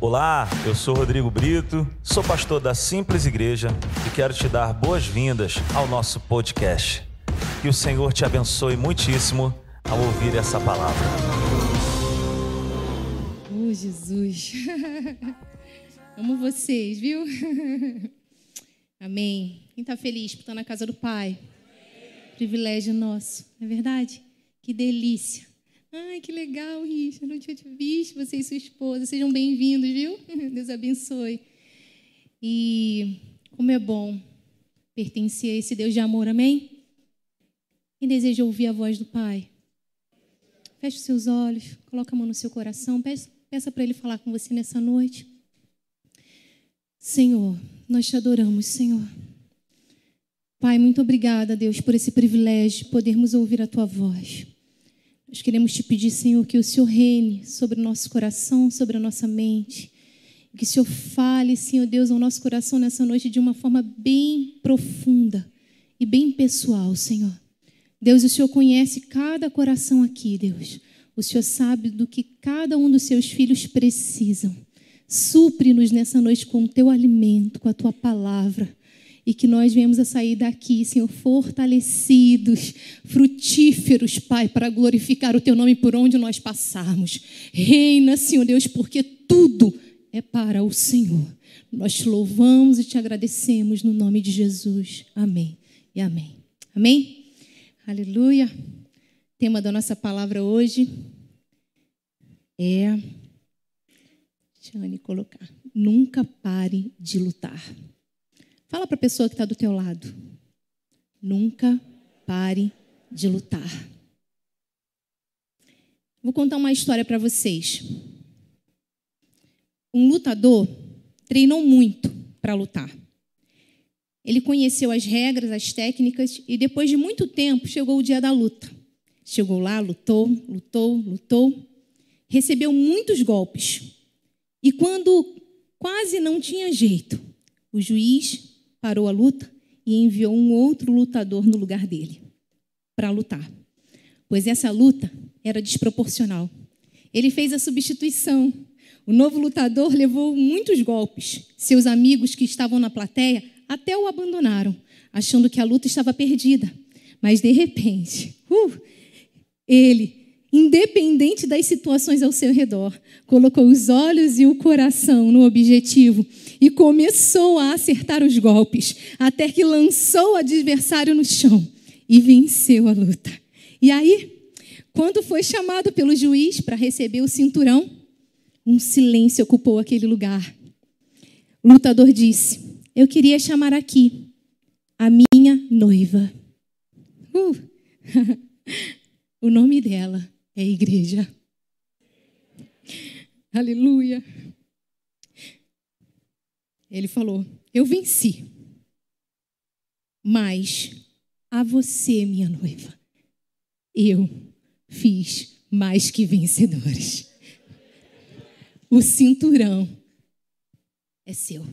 Olá, eu sou Rodrigo Brito, sou pastor da Simples Igreja e quero te dar boas-vindas ao nosso podcast. Que o Senhor te abençoe muitíssimo ao ouvir essa palavra. Oh, Jesus. Amo vocês, viu? Amém. Quem está feliz por estar na casa do Pai? Privilégio nosso, não é verdade? Que delícia. Ai, que legal, Richard. Não tinha te visto, você e sua esposa. Sejam bem-vindos, viu? Deus abençoe. E como é bom pertencer a esse Deus de amor, amém? Quem deseja ouvir a voz do Pai? Feche os seus olhos, coloque a mão no seu coração, peça para Ele falar com você nessa noite. Senhor, nós te adoramos, Senhor. Pai, muito obrigada, Deus, por esse privilégio de podermos ouvir a Tua voz. Nós queremos te pedir, Senhor, que o Senhor reine sobre o nosso coração, sobre a nossa mente. Que o Senhor fale, Senhor Deus, ao nosso coração nessa noite de uma forma bem profunda e bem pessoal, Senhor. Deus, o Senhor conhece cada coração aqui, Deus. O Senhor sabe do que cada um dos seus filhos precisam. Supre-nos nessa noite com o teu alimento, com a tua palavra e que nós venhamos a sair daqui, Senhor, fortalecidos, frutíferos, Pai, para glorificar o Teu nome por onde nós passarmos. Reina, Senhor Deus, porque tudo é para o Senhor. Nós te louvamos e te agradecemos no nome de Jesus. Amém e amém. Amém? Aleluia. tema da nossa palavra hoje é. Deixa eu colocar. Nunca pare de lutar. Fala para a pessoa que está do teu lado. Nunca pare de lutar. Vou contar uma história para vocês. Um lutador treinou muito para lutar. Ele conheceu as regras, as técnicas e depois de muito tempo chegou o dia da luta. Chegou lá, lutou, lutou, lutou, recebeu muitos golpes. E quando quase não tinha jeito, o juiz parou a luta e enviou um outro lutador no lugar dele para lutar, pois essa luta era desproporcional. Ele fez a substituição. O novo lutador levou muitos golpes. Seus amigos que estavam na plateia até o abandonaram, achando que a luta estava perdida. Mas de repente, uh, ele independente das situações ao seu redor, colocou os olhos e o coração no objetivo e começou a acertar os golpes, até que lançou o adversário no chão e venceu a luta. E aí, quando foi chamado pelo juiz para receber o cinturão, um silêncio ocupou aquele lugar. O lutador disse: Eu queria chamar aqui a minha noiva. Uh. o nome dela é igreja. Aleluia. Ele falou: Eu venci, mas a você, minha noiva, eu fiz mais que vencedores. O cinturão é seu.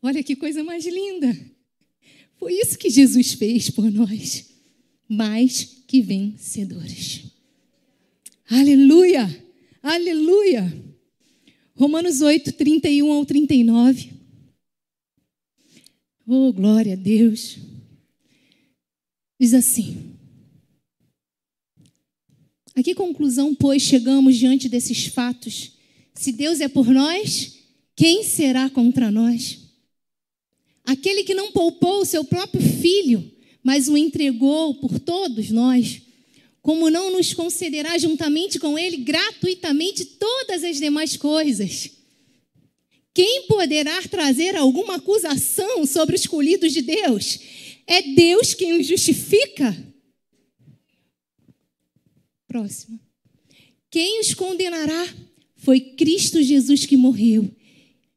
Olha que coisa mais linda. Foi isso que Jesus fez por nós. Mais que vencedores. Aleluia! Aleluia! Romanos 8, 31 ao 39. Oh, glória a Deus. Diz assim: A que conclusão, pois, chegamos diante desses fatos? Se Deus é por nós, quem será contra nós? Aquele que não poupou o seu próprio filho, mas o entregou por todos nós, como não nos concederá juntamente com ele gratuitamente todas as demais coisas? Quem poderá trazer alguma acusação sobre os escolhidos de Deus? É Deus quem os justifica. Próximo. Quem os condenará? Foi Cristo Jesus que morreu.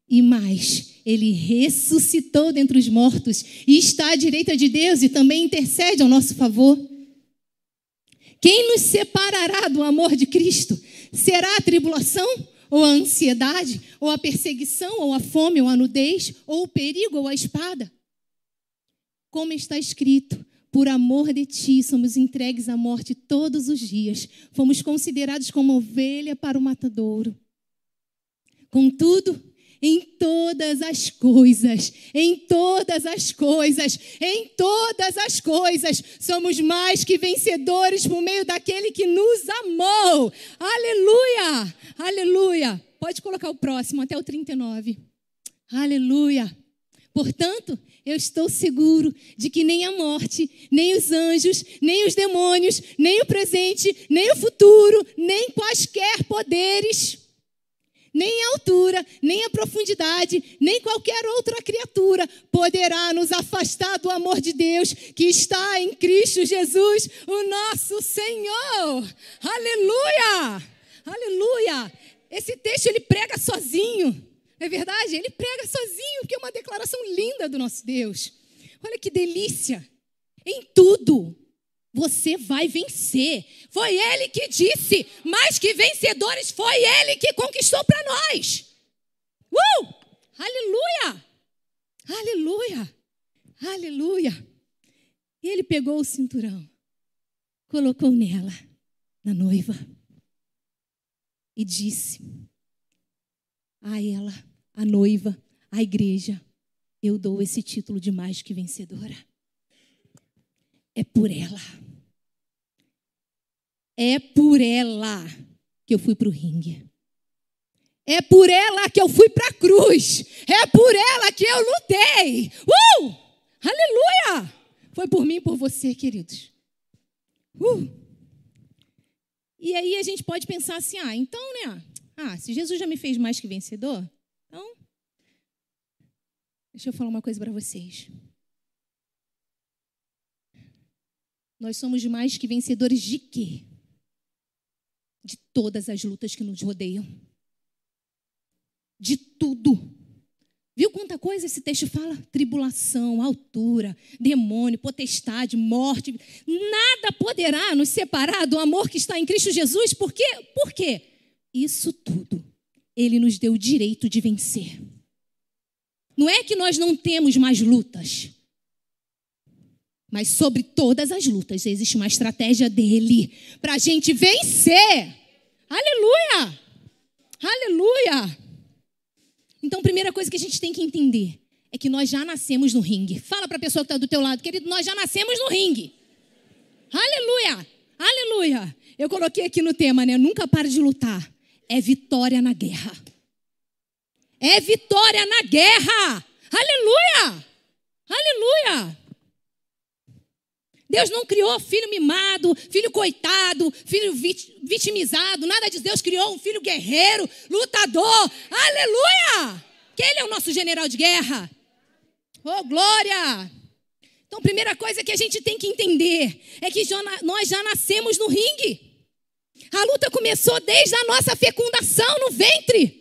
E mais, ele ressuscitou dentre os mortos e está à direita de Deus e também intercede ao nosso favor. Quem nos separará do amor de Cristo? Será a tribulação, ou a ansiedade, ou a perseguição, ou a fome, ou a nudez, ou o perigo, ou a espada? Como está escrito, por amor de ti somos entregues à morte todos os dias, fomos considerados como ovelha para o matadouro. Contudo, em todas as coisas, em todas as coisas, em todas as coisas, somos mais que vencedores por meio daquele que nos amou. Aleluia! Aleluia! Pode colocar o próximo, até o 39. Aleluia! Portanto, eu estou seguro de que nem a morte, nem os anjos, nem os demônios, nem o presente, nem o futuro, nem quaisquer poderes nem a altura, nem a profundidade, nem qualquer outra criatura poderá nos afastar do amor de Deus que está em Cristo Jesus, o nosso Senhor. Aleluia! Aleluia! Esse texto ele prega sozinho. Não é verdade? Ele prega sozinho, porque é uma declaração linda do nosso Deus. Olha que delícia! Em tudo, você vai vencer. Foi ele que disse, mais que vencedores, foi ele que conquistou para nós. Uh! Aleluia! Aleluia! Aleluia! E ele pegou o cinturão, colocou nela, na noiva, e disse a ela, a noiva, a igreja: Eu dou esse título de mais que vencedora. É por ela. É por ela que eu fui para o ringue. É por ela que eu fui para a cruz. É por ela que eu lutei. Uh! Aleluia! Foi por mim e por você, queridos. Uh! E aí a gente pode pensar assim: ah, então, né? Ah, se Jesus já me fez mais que vencedor, então. Deixa eu falar uma coisa para vocês. Nós somos mais que vencedores de quê? De todas as lutas que nos rodeiam. De tudo. Viu quanta coisa esse texto fala? Tribulação, altura, demônio, potestade, morte. Nada poderá nos separar do amor que está em Cristo Jesus. Por quê? Por quê? Isso tudo. Ele nos deu o direito de vencer. Não é que nós não temos mais lutas. Mas sobre todas as lutas existe uma estratégia dele para a gente vencer. Aleluia! Aleluia! Então, primeira coisa que a gente tem que entender é que nós já nascemos no ringue. Fala para a pessoa que está do teu lado, querido, nós já nascemos no ringue. Aleluia! Aleluia! Eu coloquei aqui no tema, né? Nunca pare de lutar. É vitória na guerra. É vitória na guerra. Aleluia! Aleluia! Deus não criou filho mimado, filho coitado, filho vitimizado, nada disso. Deus criou um filho guerreiro, lutador. Aleluia! Que ele é o nosso general de guerra. Oh, glória! Então, primeira coisa que a gente tem que entender é que nós já nascemos no ringue. A luta começou desde a nossa fecundação no ventre.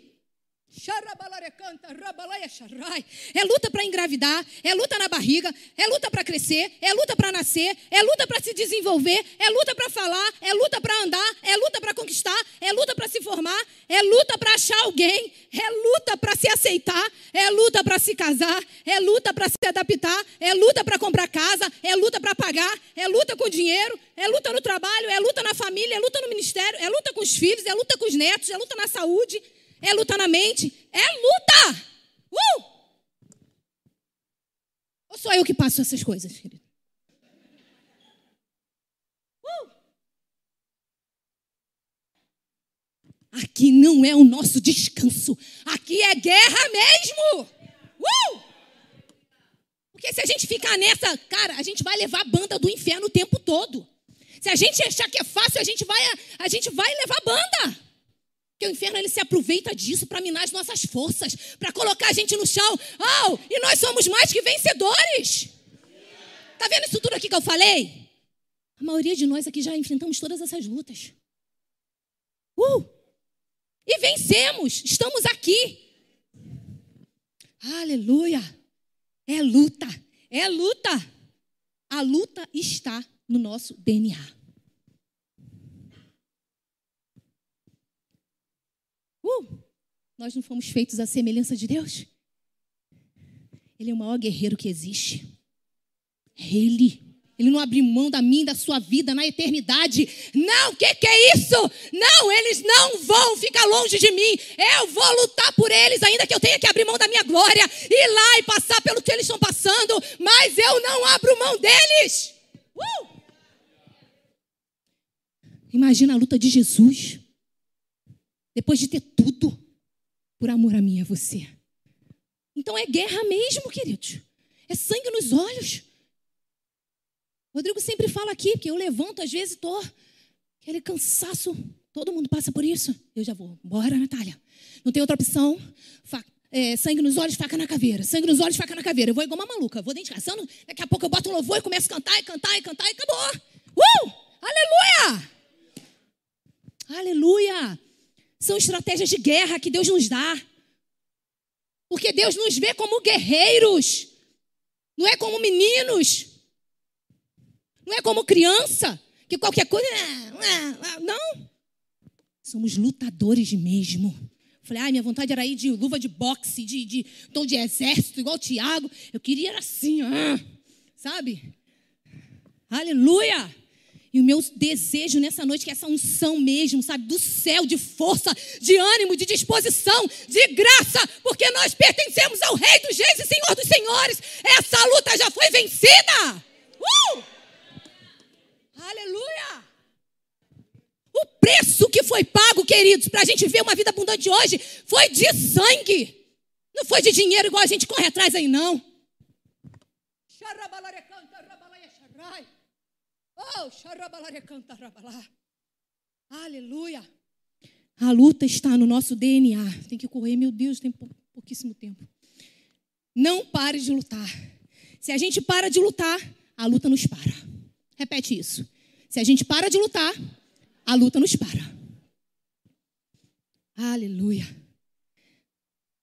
É luta para engravidar, é luta na barriga, é luta para crescer, é luta para nascer, é luta para se desenvolver, é luta para falar, é luta para andar, é luta para conquistar, é luta para se formar, é luta para achar alguém, é luta para se aceitar, é luta para se casar, é luta para se adaptar, é luta para comprar casa, é luta para pagar, é luta com dinheiro, é luta no trabalho, é luta na família, é luta no ministério, é luta com os filhos, é luta com os netos, é luta na saúde. É luta na mente? É luta! Uh! Ou sou eu que passo essas coisas, querido? Uh! Aqui não é o nosso descanso. Aqui é guerra mesmo. Uh! Porque se a gente ficar nessa, cara, a gente vai levar a banda do inferno o tempo todo. Se a gente achar que é fácil, a gente vai, a gente vai levar banda. Porque o inferno ele se aproveita disso para minar as nossas forças, para colocar a gente no chão. Oh, e nós somos mais que vencedores. Tá vendo isso tudo aqui que eu falei? A maioria de nós aqui já enfrentamos todas essas lutas. Uh! E vencemos, estamos aqui. Aleluia! É luta, é luta. A luta está no nosso DNA. Uh, nós não fomos feitos à semelhança de Deus? Ele é o maior guerreiro que existe. Ele Ele não abriu mão da minha, da sua vida na eternidade. Não, o que, que é isso? Não, eles não vão ficar longe de mim. Eu vou lutar por eles, ainda que eu tenha que abrir mão da minha glória, ir lá e passar pelo que eles estão passando, mas eu não abro mão deles. Uh! Imagina a luta de Jesus, depois de ter tudo, por amor a mim e a você. Então é guerra mesmo, queridos. É sangue nos olhos. Rodrigo sempre fala aqui que eu levanto, às vezes estou aquele cansaço. Todo mundo passa por isso. Eu já vou. Bora, Natália. Não tem outra opção. é, sangue nos olhos, faca na caveira. Sangue nos olhos, faca na caveira. Eu vou igual uma maluca. Vou dentro de casa. Daqui a pouco eu boto um louvor e começo a cantar e cantar e cantar e acabou. Uh! Aleluia! Aleluia! São estratégias de guerra que Deus nos dá. Porque Deus nos vê como guerreiros. Não é como meninos. Não é como criança, que qualquer coisa. Não. Somos lutadores mesmo. Falei, ai, minha vontade era ir de luva de boxe, de, de tom de exército, igual o Tiago. Eu queria assim, ah, sabe? Aleluia! E o meu desejo nessa noite é que essa unção mesmo, sabe, do céu, de força, de ânimo, de disposição, de graça, porque nós pertencemos ao Rei dos Reis e Senhor dos Senhores. Essa luta já foi vencida. Uh! Aleluia! O preço que foi pago, queridos, para a gente ver uma vida abundante hoje, foi de sangue. Não foi de dinheiro igual a gente corre atrás aí, não. Oh, Aleluia. A luta está no nosso DNA. Tem que correr, meu Deus, tem pouquíssimo tempo. Não pare de lutar. Se a gente para de lutar, a luta nos para. Repete isso. Se a gente para de lutar, a luta nos para. Aleluia.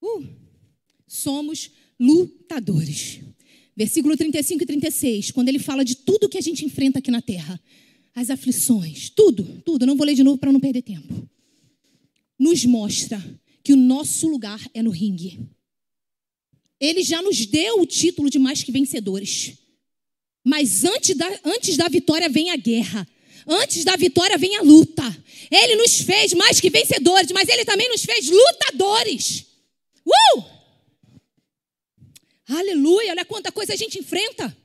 Uh, somos lutadores. Versículo 35 e 36, quando ele fala de tudo que a gente enfrenta aqui na terra, as aflições, tudo, tudo, não vou ler de novo para não perder tempo. Nos mostra que o nosso lugar é no ringue. Ele já nos deu o título de mais que vencedores. Mas antes da, antes da vitória vem a guerra. Antes da vitória vem a luta. Ele nos fez mais que vencedores, mas ele também nos fez lutadores. Uh! Aleluia! Olha quanta coisa a gente enfrenta.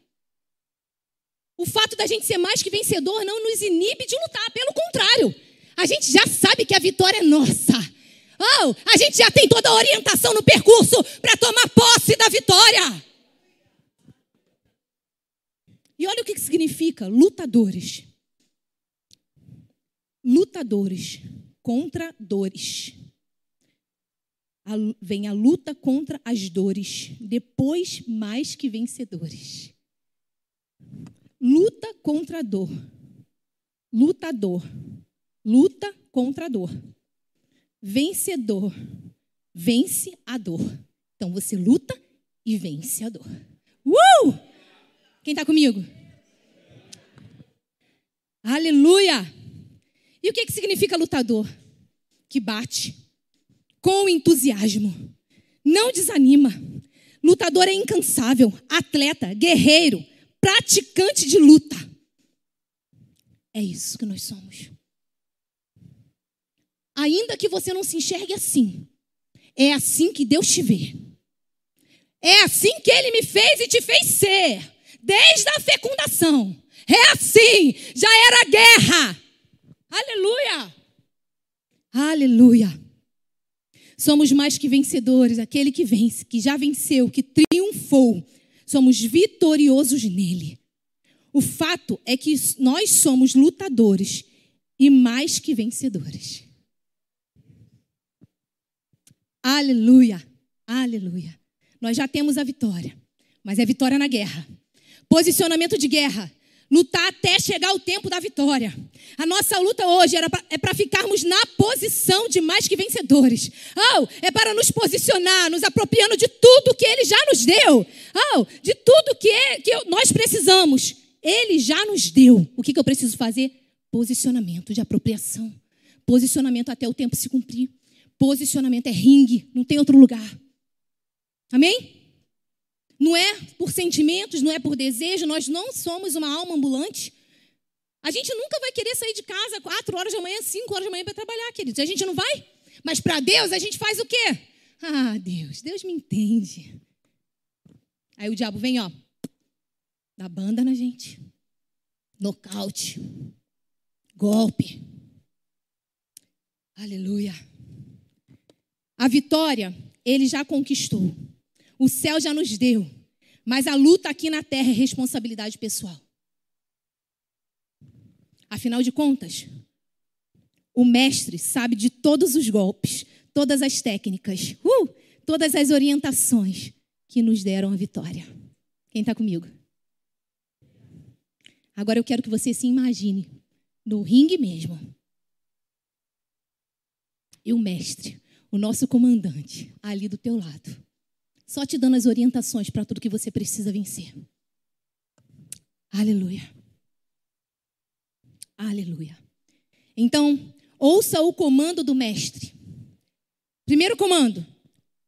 O fato da gente ser mais que vencedor não nos inibe de lutar, pelo contrário. A gente já sabe que a vitória é nossa. Oh, a gente já tem toda a orientação no percurso para tomar posse da vitória. E olha o que significa lutadores. Lutadores contra dores. A, vem a luta contra as dores, depois mais que vencedores. Luta contra a dor. Lutador. Luta contra a dor. Vencedor. Vence a dor. Então você luta e vence a dor. Uh! Quem está comigo? Aleluia! E o que, que significa lutador? Que bate com entusiasmo, não desanima. Lutador é incansável, atleta, guerreiro, praticante de luta. É isso que nós somos. Ainda que você não se enxergue assim, é assim que Deus te vê. É assim que Ele me fez e te fez ser desde a fecundação. É assim, já era guerra. Aleluia! Aleluia! Somos mais que vencedores, aquele que vence, que já venceu, que triunfou. Somos vitoriosos nele. O fato é que nós somos lutadores e mais que vencedores. Aleluia! Aleluia! Nós já temos a vitória, mas é vitória na guerra. Posicionamento de guerra. Lutar até chegar o tempo da vitória. A nossa luta hoje pra, é para ficarmos na posição de mais que vencedores. Oh, é para nos posicionar, nos apropriando de tudo que Ele já nos deu. Oh, de tudo que, que nós precisamos. Ele já nos deu. O que, que eu preciso fazer? Posicionamento de apropriação. Posicionamento até o tempo se cumprir. Posicionamento é ringue, não tem outro lugar. Amém? Não é por sentimentos, não é por desejo, nós não somos uma alma ambulante. A gente nunca vai querer sair de casa quatro horas da manhã, cinco horas da manhã para trabalhar, queridos. A gente não vai. Mas para Deus a gente faz o quê? Ah, Deus, Deus me entende. Aí o diabo vem, ó, dá banda na gente. Nocaute. Golpe. Aleluia. A vitória ele já conquistou. O céu já nos deu. Mas a luta aqui na terra é responsabilidade pessoal. Afinal de contas, o mestre sabe de todos os golpes, todas as técnicas, uh, todas as orientações que nos deram a vitória. Quem está comigo? Agora eu quero que você se imagine no ringue mesmo. E o mestre, o nosso comandante, ali do teu lado, só te dando as orientações para tudo que você precisa vencer. Aleluia. Aleluia. Então, ouça o comando do mestre. Primeiro comando: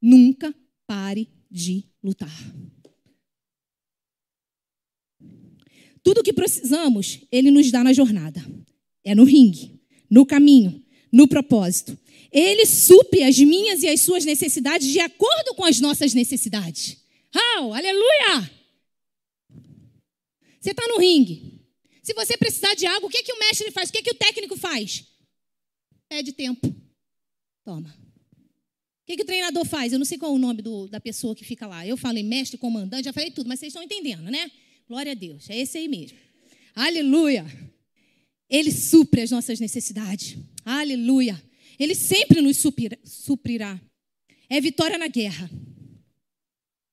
nunca pare de lutar. Tudo o que precisamos, ele nos dá na jornada. É no ringue, no caminho, no propósito. Ele supre as minhas e as suas necessidades de acordo com as nossas necessidades. Oh, aleluia! Você está no ringue. Se você precisar de algo, o que, que o mestre faz? O que, que o técnico faz? Pede tempo. Toma. O que, que o treinador faz? Eu não sei qual é o nome do, da pessoa que fica lá. Eu falei mestre, comandante, já falei tudo, mas vocês estão entendendo, né? Glória a Deus. É esse aí mesmo. Aleluia. Ele supre as nossas necessidades. Aleluia. Ele sempre nos suprirá. É vitória na guerra.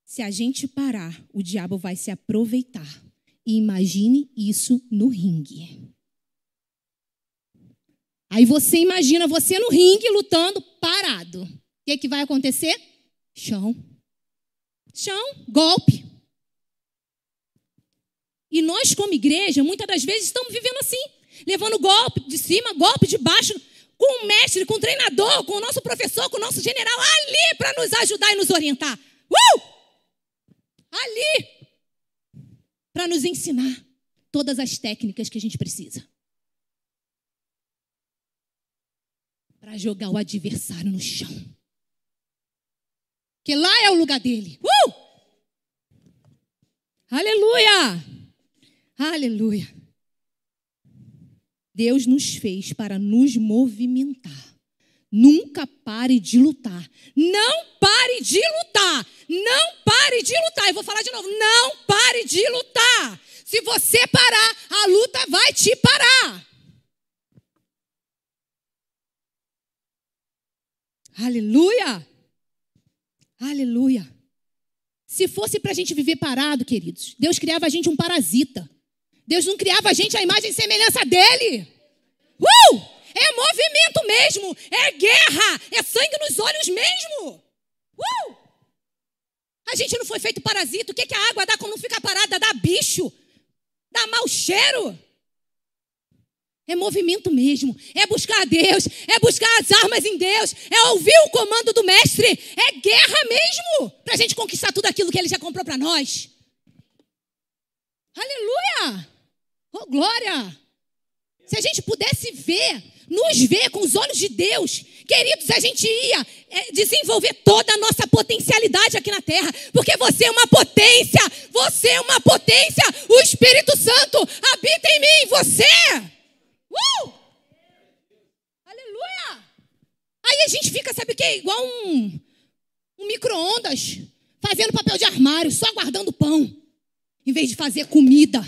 Se a gente parar, o diabo vai se aproveitar. E imagine isso no ringue. Aí você imagina você no ringue lutando parado. O que, que vai acontecer? Chão. Chão, golpe. E nós, como igreja, muitas das vezes estamos vivendo assim, levando golpe de cima, golpe de baixo, com o mestre, com o treinador, com o nosso professor, com o nosso general ali para nos ajudar e nos orientar. Uh! Ali para nos ensinar todas as técnicas que a gente precisa. Para jogar o adversário no chão. Que lá é o lugar dele. Uh! Aleluia! Aleluia. Deus nos fez para nos movimentar. Nunca pare de lutar. Não pare de lutar. Não pare de lutar. Eu vou falar de novo. Não pare de lutar. Se você parar, a luta vai te parar. Aleluia. Aleluia. Se fosse para a gente viver parado, queridos, Deus criava a gente um parasita. Deus não criava a gente à imagem e semelhança dele. Uh! É movimento mesmo, é guerra, é sangue nos olhos mesmo. Uh! A gente não foi feito parasita. O que, que a água dá quando não fica parada? Dá bicho, dá mau cheiro. É movimento mesmo, é buscar a Deus, é buscar as armas em Deus, é ouvir o comando do Mestre, é guerra mesmo, para a gente conquistar tudo aquilo que Ele já comprou para nós. Aleluia! Oh, glória! Se a gente pudesse ver, nos ver com os olhos de Deus, queridos, a gente ia é, desenvolver toda a nossa potencialidade aqui na terra, porque você é uma potência, você é uma potência, o Espírito Santo habita em mim, você. Uh! Aleluia! Aí a gente fica, sabe o que? Igual um, um micro-ondas, fazendo papel de armário, só guardando pão, em vez de fazer comida.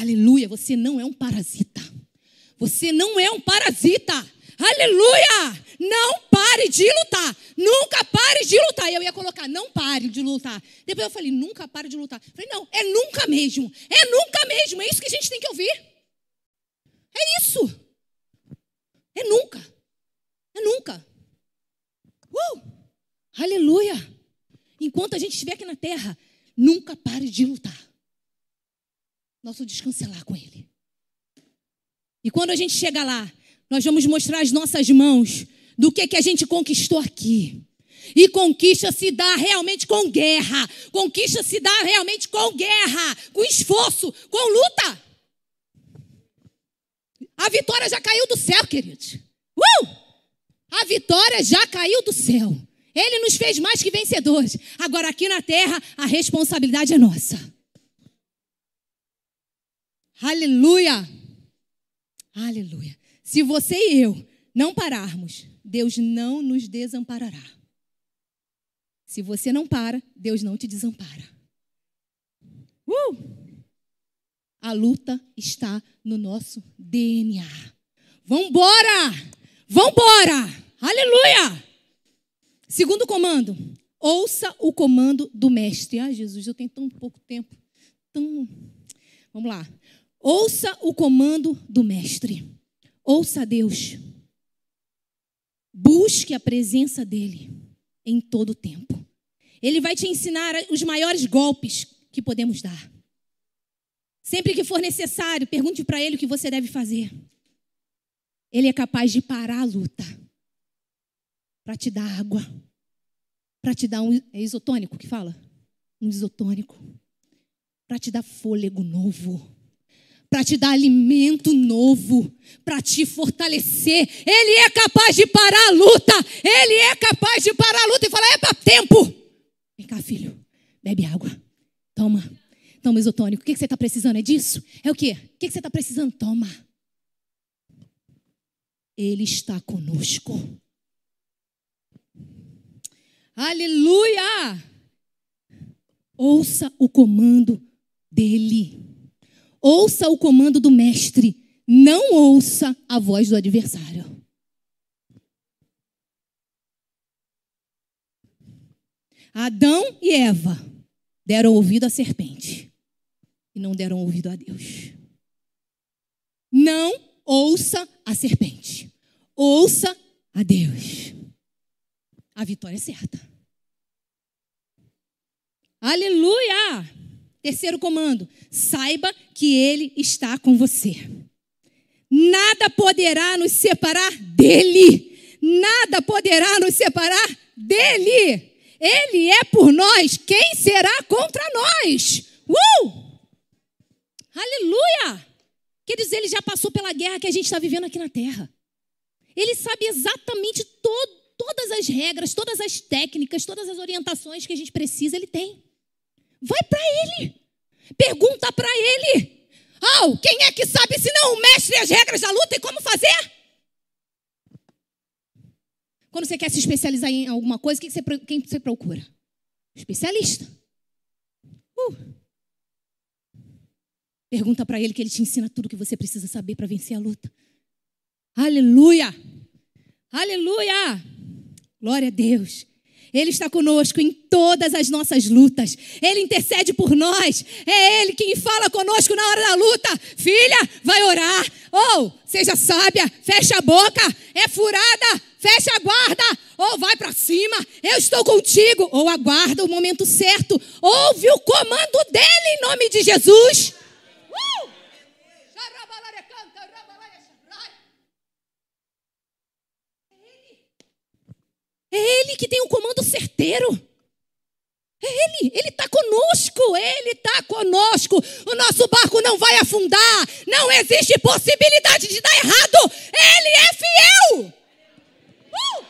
Aleluia, você não é um parasita. Você não é um parasita. Aleluia! Não pare de lutar. Nunca pare de lutar. Eu ia colocar, não pare de lutar. Depois eu falei, nunca pare de lutar. Eu falei, não, é nunca mesmo. É nunca mesmo. É isso que a gente tem que ouvir. É isso. É nunca. É nunca. Uh! Aleluia! Enquanto a gente estiver aqui na terra, nunca pare de lutar. Nosso lá com Ele. E quando a gente chega lá, Nós vamos mostrar as nossas mãos do que, que a gente conquistou aqui. E conquista se dá realmente com guerra. Conquista se dá realmente com guerra, com esforço, com luta. A vitória já caiu do céu, queridos. Uh! A vitória já caiu do céu. Ele nos fez mais que vencedores. Agora, aqui na terra, a responsabilidade é nossa. Aleluia! Aleluia. Se você e eu não pararmos, Deus não nos desamparará. Se você não para, Deus não te desampara. Uh! A luta está no nosso DNA. Vambora! Vambora! Aleluia! Segundo comando, ouça o comando do mestre. Ah, Jesus, eu tenho tão pouco tempo. Tão... Vamos lá. Ouça o comando do mestre. Ouça Deus. Busque a presença dele em todo o tempo. Ele vai te ensinar os maiores golpes que podemos dar. Sempre que for necessário, pergunte para ele o que você deve fazer. Ele é capaz de parar a luta para te dar água, para te dar um é isotônico que fala, um isotônico, para te dar fôlego novo para te dar alimento novo, para te fortalecer. Ele é capaz de parar a luta. Ele é capaz de parar a luta e falar: é para tempo. Vem cá, filho, bebe água. Toma. Toma isotônico. O que você está precisando? É disso? É o quê? O que você está precisando? Toma. Ele está conosco. Aleluia! Ouça o comando dele. Ouça o comando do mestre, não ouça a voz do adversário. Adão e Eva deram ouvido à serpente e não deram ouvido a Deus. Não ouça a serpente, ouça a Deus. A vitória é certa. Aleluia! Terceiro comando: saiba que Ele está com você. Nada poderá nos separar dele. Nada poderá nos separar dele. Ele é por nós. Quem será contra nós? Uh! Aleluia! Quer dizer, ele já passou pela guerra que a gente está vivendo aqui na terra. Ele sabe exatamente todas as regras, todas as técnicas, todas as orientações que a gente precisa, ele tem. Vai para ele. Pergunta para ele. Oh, quem é que sabe se não o mestre as regras da luta e como fazer? Quando você quer se especializar em alguma coisa, quem você, quem você procura? Especialista. Uh. Pergunta para ele que ele te ensina tudo que você precisa saber para vencer a luta. Aleluia! Aleluia! Glória a Deus. Ele está conosco em todas as nossas lutas. Ele intercede por nós. É Ele quem fala conosco na hora da luta. Filha, vai orar. Ou seja sábia, fecha a boca. É furada, fecha a guarda. Ou vai para cima. Eu estou contigo. Ou aguarda o momento certo. Ouve o comando dele em nome de Jesus. É Ele que tem o um comando certeiro. É Ele, Ele está conosco, Ele está conosco. O nosso barco não vai afundar, não existe possibilidade de dar errado. Ele é fiel. Uh!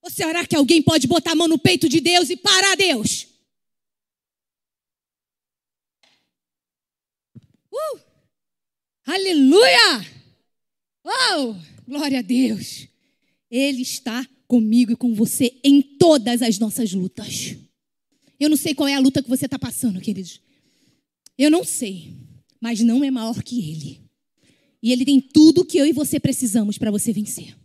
Ou será que alguém pode botar a mão no peito de Deus e parar Deus? Uh! Aleluia! Oh, glória a Deus. Ele está comigo e com você em todas as nossas lutas. Eu não sei qual é a luta que você está passando, queridos. Eu não sei, mas não é maior que Ele. E Ele tem tudo que eu e você precisamos para você vencer.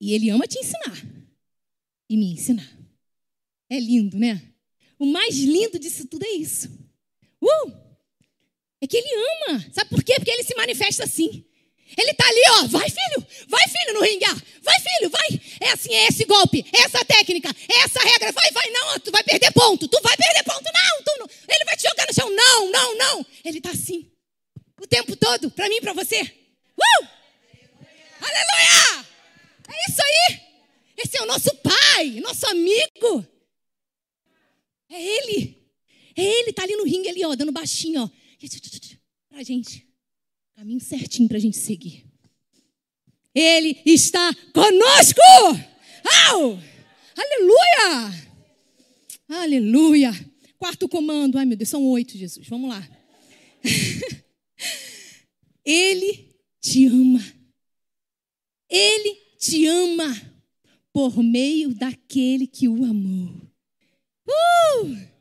E Ele ama te ensinar e me ensinar. É lindo, né? O mais lindo disso tudo é isso. Uh! É que ele ama. Sabe por quê? Porque ele se manifesta assim. Ele está ali, ó. Vai, filho. Vai, filho, no ringue. Vai, filho, vai. É assim, é esse golpe, é essa técnica, é essa regra. Vai, vai. Não, tu vai perder ponto. Tu vai perder ponto. Não, tu não. não, não. Ele está assim. O tempo todo, para mim e para você. Uh! Aleluia! É isso aí. Esse é o nosso pai, nosso amigo. É ele. É ele, tá ali no ringue ali, ó, dando baixinho, ó. Pra gente. Caminho certinho pra gente seguir. Ele está conosco! Au! Aleluia! Aleluia! Quarto comando. Ai, meu Deus, são oito, Jesus. Vamos lá. Ele te ama. Ele te ama por meio daquele que o amou. Uh!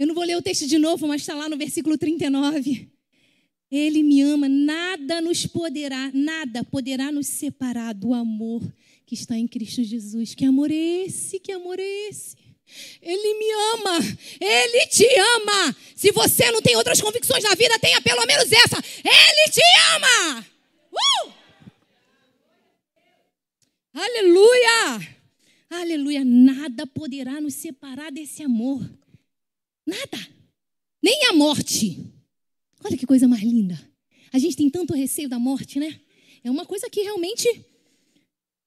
Eu não vou ler o texto de novo, mas está lá no versículo 39. Ele me ama, nada nos poderá, nada poderá nos separar do amor que está em Cristo Jesus. Que amor é esse? Que amor é esse? Ele me ama, ele te ama. Se você não tem outras convicções na vida, tenha pelo menos essa. Ele te ama. Uh! Aleluia! Aleluia! Nada poderá nos separar desse amor. Nada. Nem a morte. Olha que coisa mais linda. A gente tem tanto receio da morte, né? É uma coisa que realmente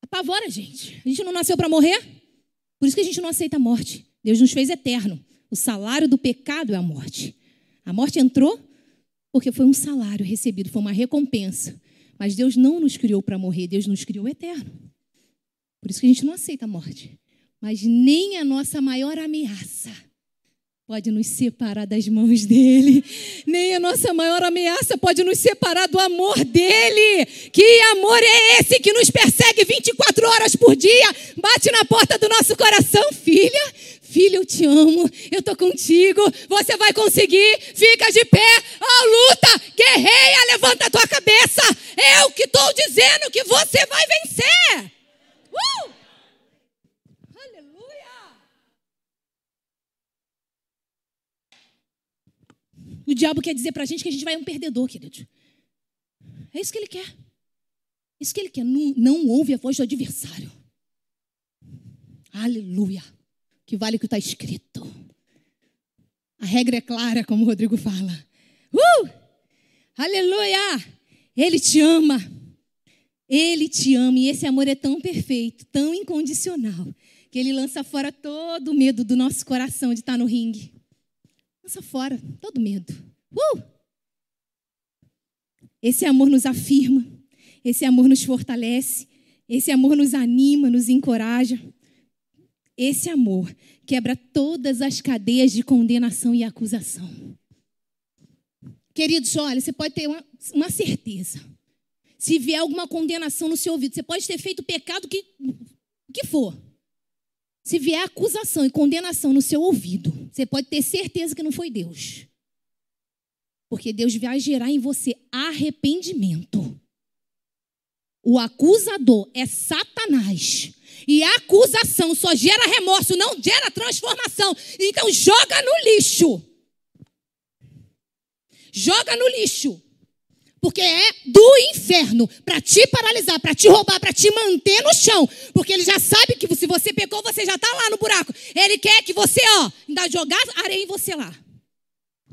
apavora a gente. A gente não nasceu para morrer, por isso que a gente não aceita a morte. Deus nos fez eterno. O salário do pecado é a morte. A morte entrou porque foi um salário recebido, foi uma recompensa. Mas Deus não nos criou para morrer, Deus nos criou eterno. Por isso que a gente não aceita a morte. Mas nem a nossa maior ameaça pode nos separar das mãos dele. Nem a nossa maior ameaça pode nos separar do amor dele. Que amor é esse que nos persegue 24 horas por dia? Bate na porta do nosso coração, filha. Filha, eu te amo, eu tô contigo, você vai conseguir, fica de pé, ó, luta, guerreia, levanta a tua cabeça. Eu que estou dizendo que você vai vencer. Uh! O diabo quer dizer para a gente que a gente vai um perdedor, querido. É isso que ele quer. É isso que ele quer. Não, não ouve a voz do adversário. Aleluia. Que vale o que está escrito. A regra é clara, como o Rodrigo fala. Uh! Aleluia! Ele te ama. Ele te ama. E esse amor é tão perfeito, tão incondicional, que ele lança fora todo o medo do nosso coração de estar no ringue. Lança fora todo medo. Uh! Esse amor nos afirma, esse amor nos fortalece, esse amor nos anima, nos encoraja. Esse amor quebra todas as cadeias de condenação e acusação. Queridos, olha, você pode ter uma, uma certeza. Se vier alguma condenação no seu ouvido, você pode ter feito pecado que, que for. Se vier acusação e condenação no seu ouvido, você pode ter certeza que não foi Deus. Porque Deus vai gerar em você arrependimento. O acusador é Satanás. E a acusação só gera remorso, não gera transformação. Então joga no lixo. Joga no lixo porque é do inferno para te paralisar, para te roubar, para te manter no chão, porque ele já sabe que se você pecou, você já está lá no buraco. Ele quer que você, ó, ainda jogar areia em você lá.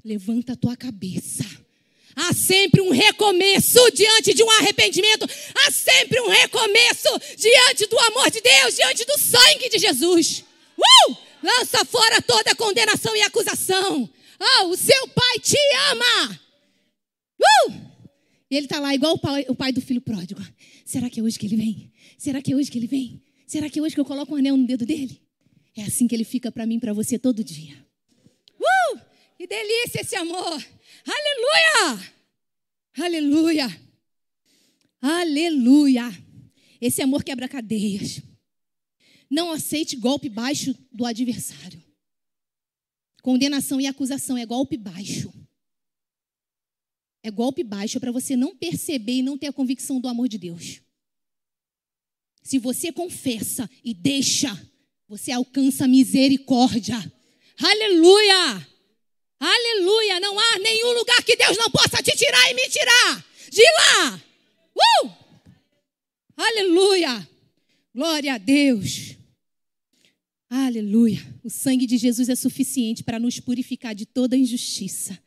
Levanta a tua cabeça. Há sempre um recomeço diante de um arrependimento. Há sempre um recomeço diante do amor de Deus, diante do sangue de Jesus. Uh! Lança fora toda condenação e acusação. Oh, o seu pai te ama. Uh! E ele está lá igual o pai, o pai do filho pródigo. Será que é hoje que ele vem? Será que é hoje que ele vem? Será que é hoje que eu coloco um anel no dedo dele? É assim que ele fica para mim e para você todo dia. Uh! Que delícia esse amor! Aleluia! Aleluia! Aleluia! Esse amor quebra cadeias. Não aceite golpe baixo do adversário. Condenação e acusação é golpe baixo. É golpe baixo é para você não perceber e não ter a convicção do amor de Deus. Se você confessa e deixa, você alcança misericórdia. Aleluia! Aleluia! Não há nenhum lugar que Deus não possa te tirar e me tirar de lá. Uh! Aleluia! Glória a Deus. Aleluia. O sangue de Jesus é suficiente para nos purificar de toda injustiça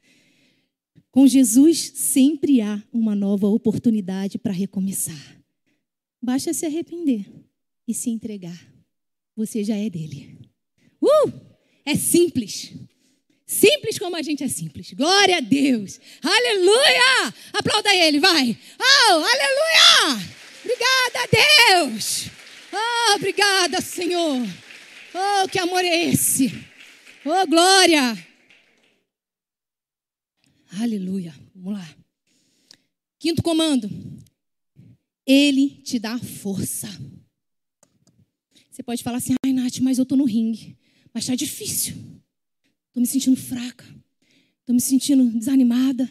Com Jesus sempre há uma nova oportunidade para recomeçar. Basta se arrepender e se entregar. Você já é dele. Uh! É simples. Simples como a gente é simples. Glória a Deus. Aleluia! Aplauda ele, vai. Oh, aleluia! Obrigada, Deus. Oh, obrigada, Senhor. Oh, que amor é esse? Oh, glória. Aleluia. Vamos lá. Quinto comando. Ele te dá força. Você pode falar assim, ai, Nath, mas eu estou no ringue. Mas está difícil. Estou me sentindo fraca. Estou me sentindo desanimada.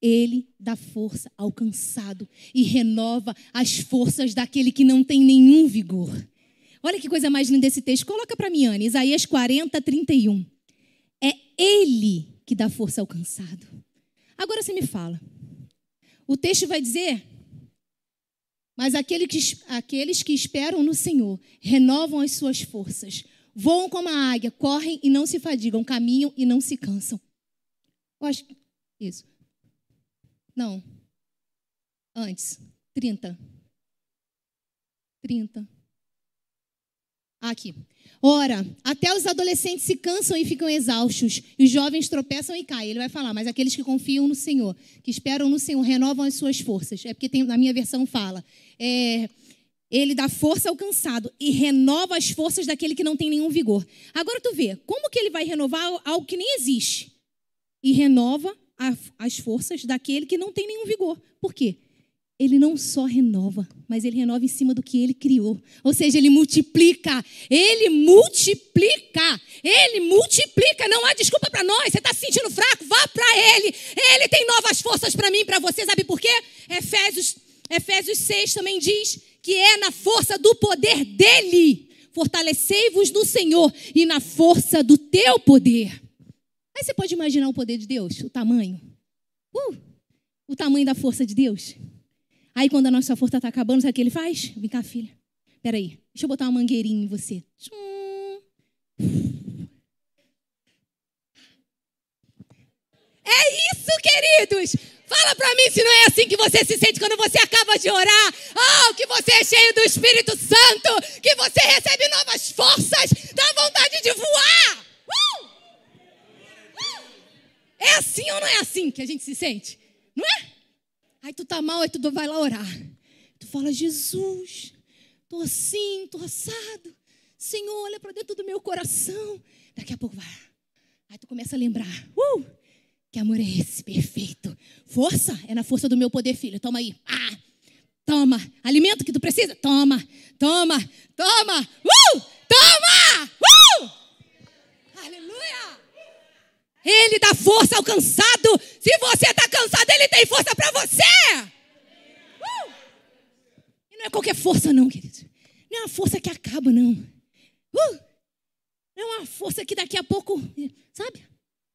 Ele dá força ao cansado e renova as forças daquele que não tem nenhum vigor. Olha que coisa mais linda esse texto. Coloca para mim, Ana, Isaías 40, 31. É Ele que dá força ao cansado. Agora você me fala. O texto vai dizer mas aquele que, aqueles que esperam no Senhor renovam as suas forças, voam como a águia, correm e não se fadigam, caminham e não se cansam. Eu acho isso. Não. Antes. 30. 30. Aqui. Ora, até os adolescentes se cansam e ficam exaustos, e os jovens tropeçam e caem. Ele vai falar, mas aqueles que confiam no Senhor, que esperam no Senhor, renovam as suas forças. É porque tem, na minha versão fala, é, ele dá força ao cansado e renova as forças daquele que não tem nenhum vigor. Agora tu vê, como que ele vai renovar algo que nem existe? E renova a, as forças daquele que não tem nenhum vigor. Por quê? Ele não só renova, mas ele renova em cima do que ele criou. Ou seja, ele multiplica. Ele multiplica. Ele multiplica. Não há desculpa para nós. Você está se sentindo fraco? Vá para ele. Ele tem novas forças para mim para você. Sabe por quê? Efésios, Efésios 6 também diz que é na força do poder dele. Fortalecei-vos no Senhor e na força do teu poder. Aí você pode imaginar o poder de Deus, o tamanho. Uh, o tamanho da força de Deus. Aí quando a nossa força está acabando, sabe o que ele faz? Vem cá, filha. Peraí, deixa eu botar uma mangueirinha em você. É isso, queridos! Fala para mim se não é assim que você se sente quando você acaba de orar. Oh, que você é cheio do Espírito Santo, que você recebe novas forças, dá vontade de voar. Uh! Uh! É assim ou não é assim que a gente se sente? Não é? Aí tu tá mal, aí tu vai lá orar. Tu fala, Jesus, tô assim, tô assado. Senhor, olha para dentro do meu coração. Daqui a pouco vai. Aí tu começa a lembrar. Uh, que amor é esse? Perfeito. Força? É na força do meu poder, filho. Toma aí. Ah, toma. Alimento que tu precisa? Toma. Toma. Toma. Uh, toma. Uh! Aleluia. Ele dá força ao cansado. Se você está cansado, ele tem força para você. Uh! E não é qualquer força, não, querido. Não é uma força que acaba, não. Uh! Não é uma força que daqui a pouco, sabe?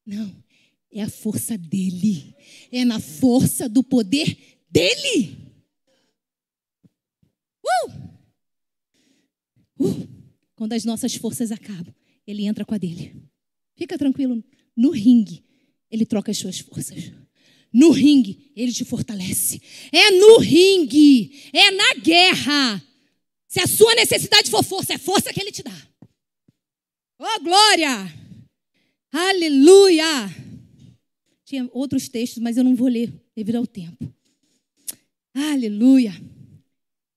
Não. É a força dele. É na força do poder dele. Uh! Uh! Quando as nossas forças acabam, ele entra com a dele. Fica tranquilo. No ringue, ele troca as suas forças. No ringue, ele te fortalece. É no ringue, é na guerra. Se a sua necessidade for força, é força que ele te dá. Oh, glória! Aleluia! Tinha outros textos, mas eu não vou ler devido ao tempo. Aleluia!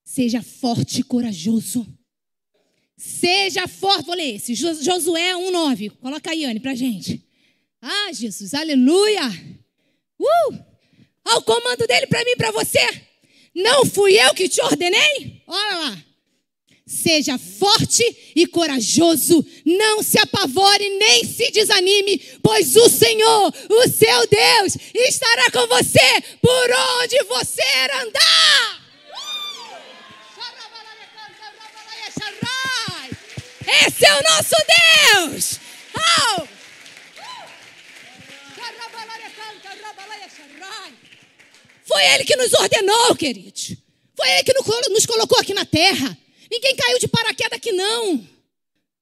Seja forte e corajoso. Seja forte. Vou ler esse. Josué 1,9. Coloca aí, Anne, pra gente. Ah, Jesus, aleluia! Uh! Olha o comando dele para mim e para você. Não fui eu que te ordenei? Olha lá. Seja forte e corajoso, não se apavore nem se desanime, pois o Senhor, o seu Deus, estará com você por onde você andar. Esse é o nosso Deus. Oh! Foi Ele que nos ordenou, queridos. Foi Ele que nos colocou aqui na terra. Ninguém caiu de paraquedas aqui, não.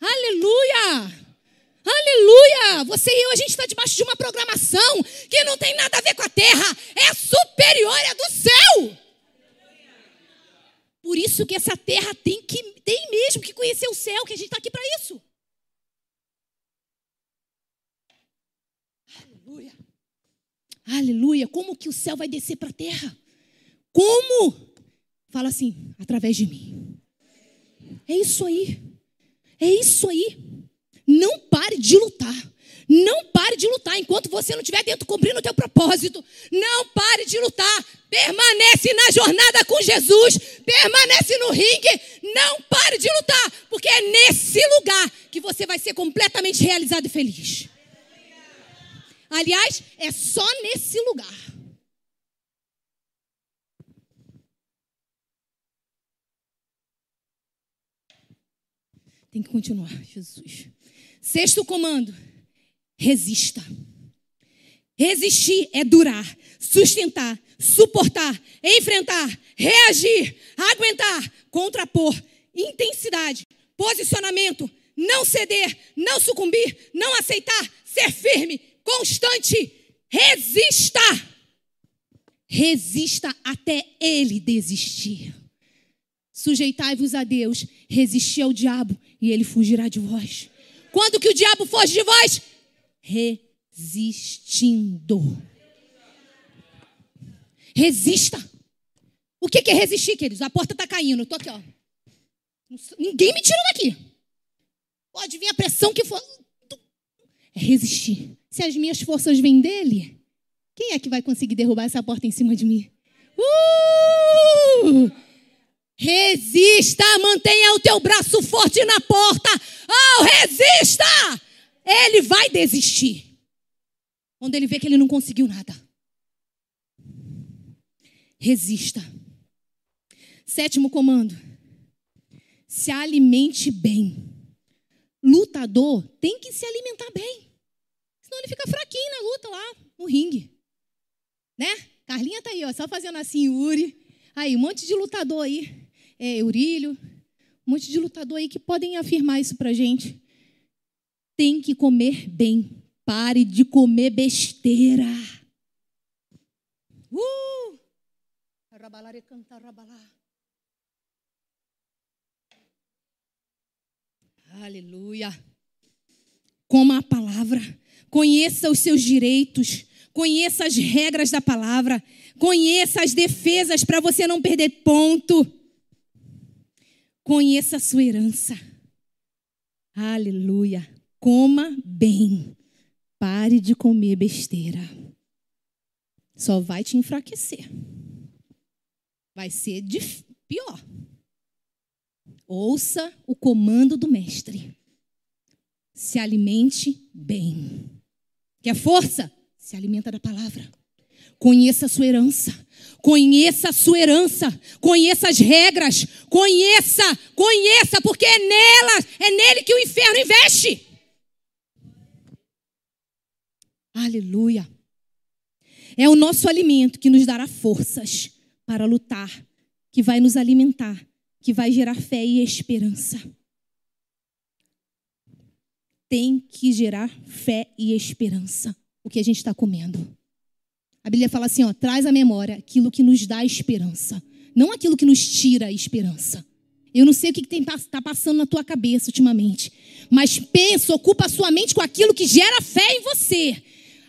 Aleluia! Aleluia! Você e eu, a gente está debaixo de uma programação que não tem nada a ver com a terra, é superior à do céu. Por isso que essa terra tem que tem mesmo que conhecer o céu, que a gente está aqui para isso. Aleluia. Aleluia. Como que o céu vai descer para a terra? Como? Fala assim, através de mim. É isso aí. É isso aí. Não pare de lutar. Não pare de lutar enquanto você não estiver dentro cumprindo o teu propósito. Não pare de lutar. Permanece na jornada com Jesus. Permanece no ringue. Não pare de lutar, porque é nesse lugar que você vai ser completamente realizado e feliz. Aliás, é só nesse lugar. Tem que continuar, Jesus. Sexto comando resista. Resistir é durar, sustentar, suportar, enfrentar, reagir, aguentar, contrapor, intensidade, posicionamento, não ceder, não sucumbir, não aceitar, ser firme, constante, resista. Resista até ele desistir. Sujeitai-vos a Deus, resisti ao diabo e ele fugirá de vós. Quando que o diabo foge de vós? resistindo. Resista. O que é resistir, queridos? A porta está caindo. Estou aqui, ó. Ninguém me tira daqui. Pode vir a pressão que for. É resistir. Se as minhas forças vêm dele, quem é que vai conseguir derrubar essa porta em cima de mim? Uh! Resista, mantenha o teu braço forte na porta. Oh, resista! Ele vai desistir. Quando ele vê que ele não conseguiu nada. Resista. Sétimo comando. Se alimente bem. Lutador tem que se alimentar bem. Senão ele fica fraquinho na luta lá, no ringue. Né? Carlinha tá aí, ó, só fazendo assim, Uri. Aí, um monte de lutador aí. É, Eurílio. Um monte de lutador aí que podem afirmar isso pra gente tem que comer bem. Pare de comer besteira. Uh! Aleluia. Coma a palavra. Conheça os seus direitos. Conheça as regras da palavra. Conheça as defesas para você não perder ponto. Conheça a sua herança. Aleluia. Coma bem. Pare de comer besteira. Só vai te enfraquecer. Vai ser pior. Ouça o comando do mestre. Se alimente bem. Quer força? Se alimenta da palavra. Conheça a sua herança. Conheça a sua herança. Conheça as regras. Conheça, conheça, porque é nela, é nele que o inferno investe. Aleluia. É o nosso alimento que nos dará forças para lutar, que vai nos alimentar, que vai gerar fé e esperança. Tem que gerar fé e esperança o que a gente está comendo. A Bíblia fala assim: ó, traz à memória aquilo que nos dá esperança, não aquilo que nos tira a esperança. Eu não sei o que está passando na tua cabeça ultimamente, mas pensa, ocupa a sua mente com aquilo que gera fé em você,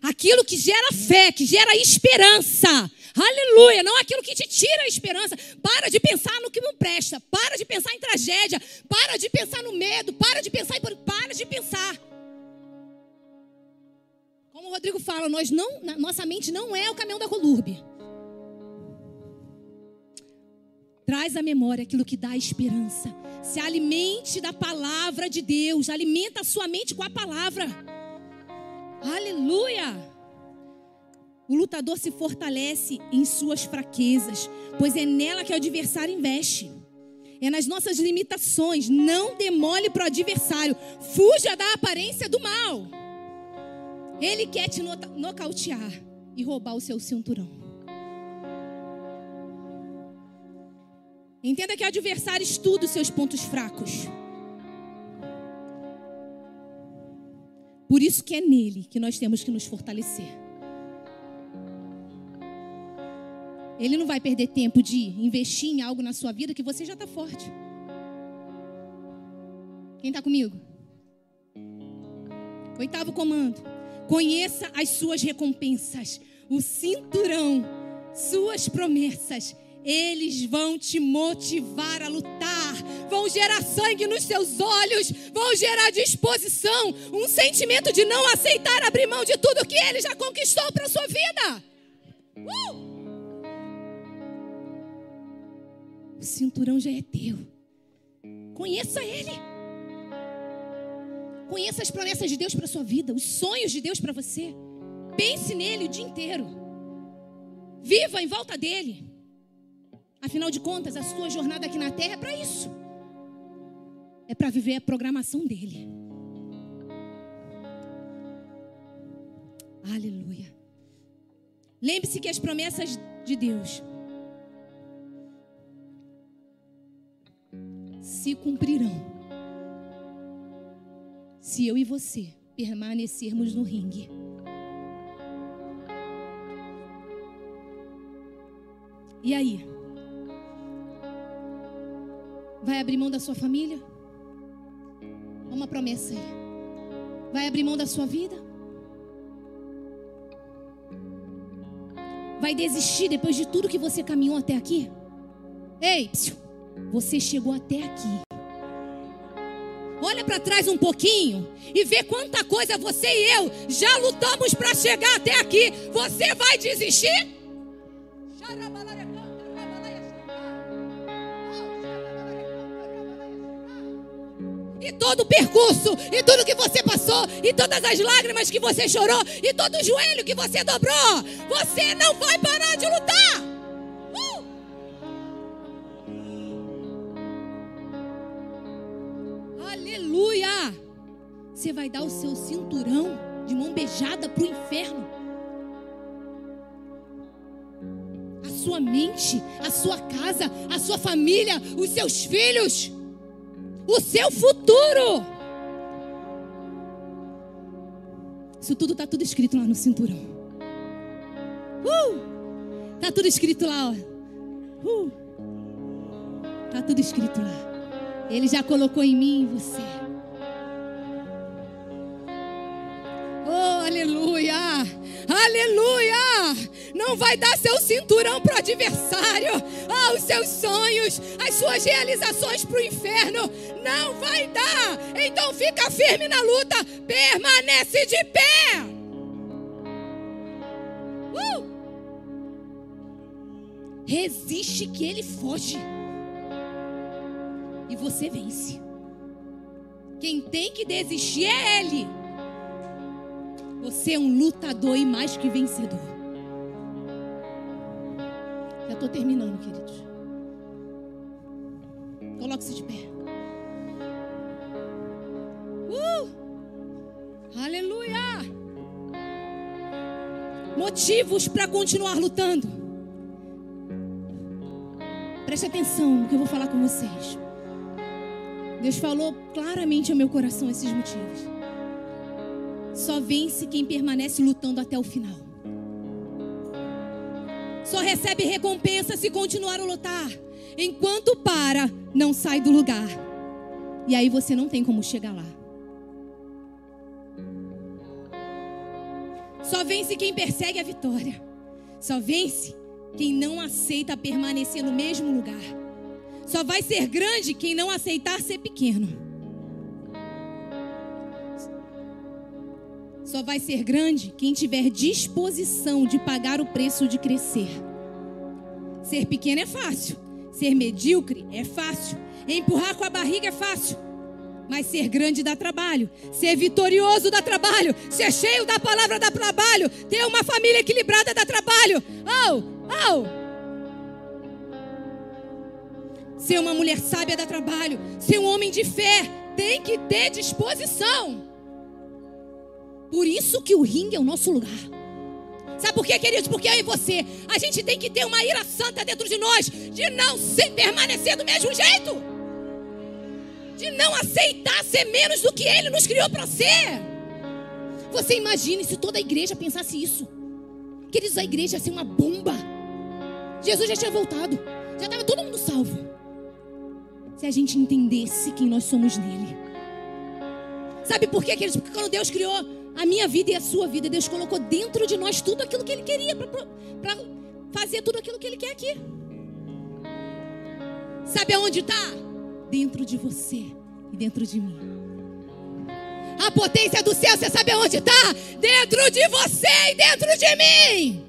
aquilo que gera fé, que gera esperança. Aleluia, não aquilo que te tira a esperança. Para de pensar no que não presta, para de pensar em tragédia, para de pensar no medo, para de pensar em para de pensar. Como o Rodrigo fala, nós não, nossa mente não é o caminhão da colurbe. Traz à memória aquilo que dá esperança. Se alimente da palavra de Deus, alimenta a sua mente com a palavra. Aleluia! O lutador se fortalece em suas fraquezas, pois é nela que o adversário investe. É nas nossas limitações. Não demole para o adversário. Fuja da aparência do mal. Ele quer te nocautear e roubar o seu cinturão. Entenda que o adversário estuda os seus pontos fracos. Por isso que é nele que nós temos que nos fortalecer. Ele não vai perder tempo de investir em algo na sua vida que você já está forte. Quem está comigo? Oitavo comando. Conheça as suas recompensas, o cinturão, suas promessas. Eles vão te motivar a lutar, vão gerar sangue nos seus olhos, vão gerar disposição, um sentimento de não aceitar abrir mão de tudo que ele já conquistou para sua vida. Uh! O cinturão já é teu. Conheça ele. Conheça as promessas de Deus para sua vida, os sonhos de Deus para você. Pense nele o dia inteiro. Viva em volta dele. Afinal de contas, a sua jornada aqui na terra é para isso. É para viver a programação dele. Aleluia. Lembre-se que as promessas de Deus se cumprirão. Se eu e você permanecermos no ringue. E aí? Vai abrir mão da sua família? Uma promessa aí. Vai abrir mão da sua vida? Vai desistir depois de tudo que você caminhou até aqui? Ei, psiu. Você chegou até aqui. Olha para trás um pouquinho e vê quanta coisa você e eu já lutamos para chegar até aqui. Você vai desistir? E todo o percurso, e tudo que você passou, e todas as lágrimas que você chorou, e todo o joelho que você dobrou, você não vai parar de lutar. Você vai dar o seu cinturão de mão beijada para o inferno. A sua mente, a sua casa, a sua família, os seus filhos, o seu futuro. Isso tudo está tudo escrito lá no cinturão. Uh! Tá tudo escrito lá, ó. Uh! Tá tudo escrito lá. Ele já colocou em mim e você. Aleluia! Aleluia! Não vai dar seu cinturão para o adversário, ah, os seus sonhos, as suas realizações para o inferno. Não vai dar. Então fica firme na luta, permanece de pé. Uh! Resiste que ele foge. E você vence. Quem tem que desistir é ele. Você é um lutador e mais que vencedor. Já estou terminando, queridos. Coloque-se de pé. Uh! Aleluia! Motivos para continuar lutando. Preste atenção no que eu vou falar com vocês. Deus falou claramente ao meu coração esses motivos. Só vence quem permanece lutando até o final. Só recebe recompensa se continuar a lutar. Enquanto para, não sai do lugar. E aí você não tem como chegar lá. Só vence quem persegue a vitória. Só vence quem não aceita permanecer no mesmo lugar. Só vai ser grande quem não aceitar ser pequeno. Só vai ser grande quem tiver disposição de pagar o preço de crescer. Ser pequeno é fácil, ser medíocre é fácil, empurrar com a barriga é fácil. Mas ser grande dá trabalho, ser vitorioso dá trabalho, ser cheio da palavra dá trabalho, ter uma família equilibrada dá trabalho. Oh, oh! Ser uma mulher sábia dá trabalho, ser um homem de fé tem que ter disposição. Por isso que o ringue é o nosso lugar. Sabe por quê, queridos? Porque eu e você, a gente tem que ter uma ira santa dentro de nós, de não se permanecer do mesmo jeito, de não aceitar ser menos do que Ele nos criou para ser. Você imagine se toda a igreja pensasse isso. Queridos, a igreja ia ser uma bomba. Jesus já tinha voltado. Já estava todo mundo salvo. Se a gente entendesse quem nós somos nele. Sabe por quê, queridos? Porque quando Deus criou a minha vida e a sua vida, Deus colocou dentro de nós tudo aquilo que Ele queria para fazer tudo aquilo que Ele quer aqui. Sabe aonde está? Dentro de você e dentro de mim. A potência do céu, você sabe aonde está? Dentro de você e dentro de mim.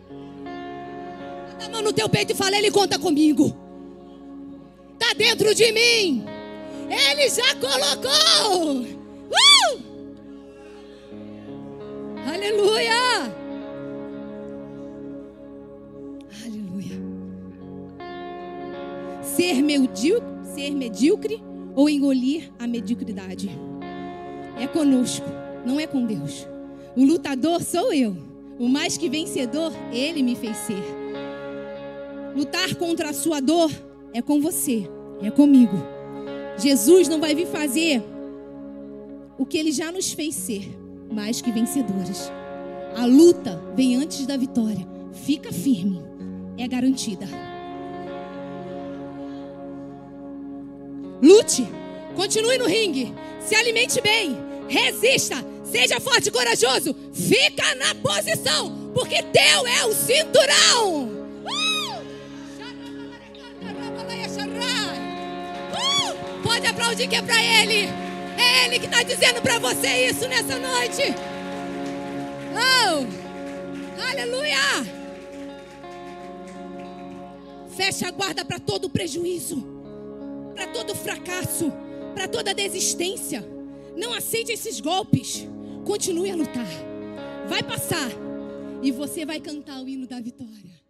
Bota a mão no teu peito e fala, Ele conta comigo. Está dentro de mim. Ele já colocou. Uh! Aleluia! Aleluia. Ser medíocre, ser medíocre ou engolir a mediocridade é conosco, não é com Deus. O lutador sou eu. O mais que vencedor, ele me fez ser. Lutar contra a sua dor é com você, é comigo. Jesus não vai vir fazer o que ele já nos fez ser, mais que vencedores. A luta vem antes da vitória. Fica firme, é garantida. Lute, continue no ringue, se alimente bem, resista, seja forte e corajoso, fica na posição, porque teu é o cinturão. Uh! Uh! Pode aplaudir que é para ele. É ele que está dizendo para você isso nessa noite. Oh! Aleluia! Fecha a guarda para todo prejuízo, para todo fracasso, para toda desistência. Não aceite esses golpes. Continue a lutar. Vai passar. E você vai cantar o hino da vitória.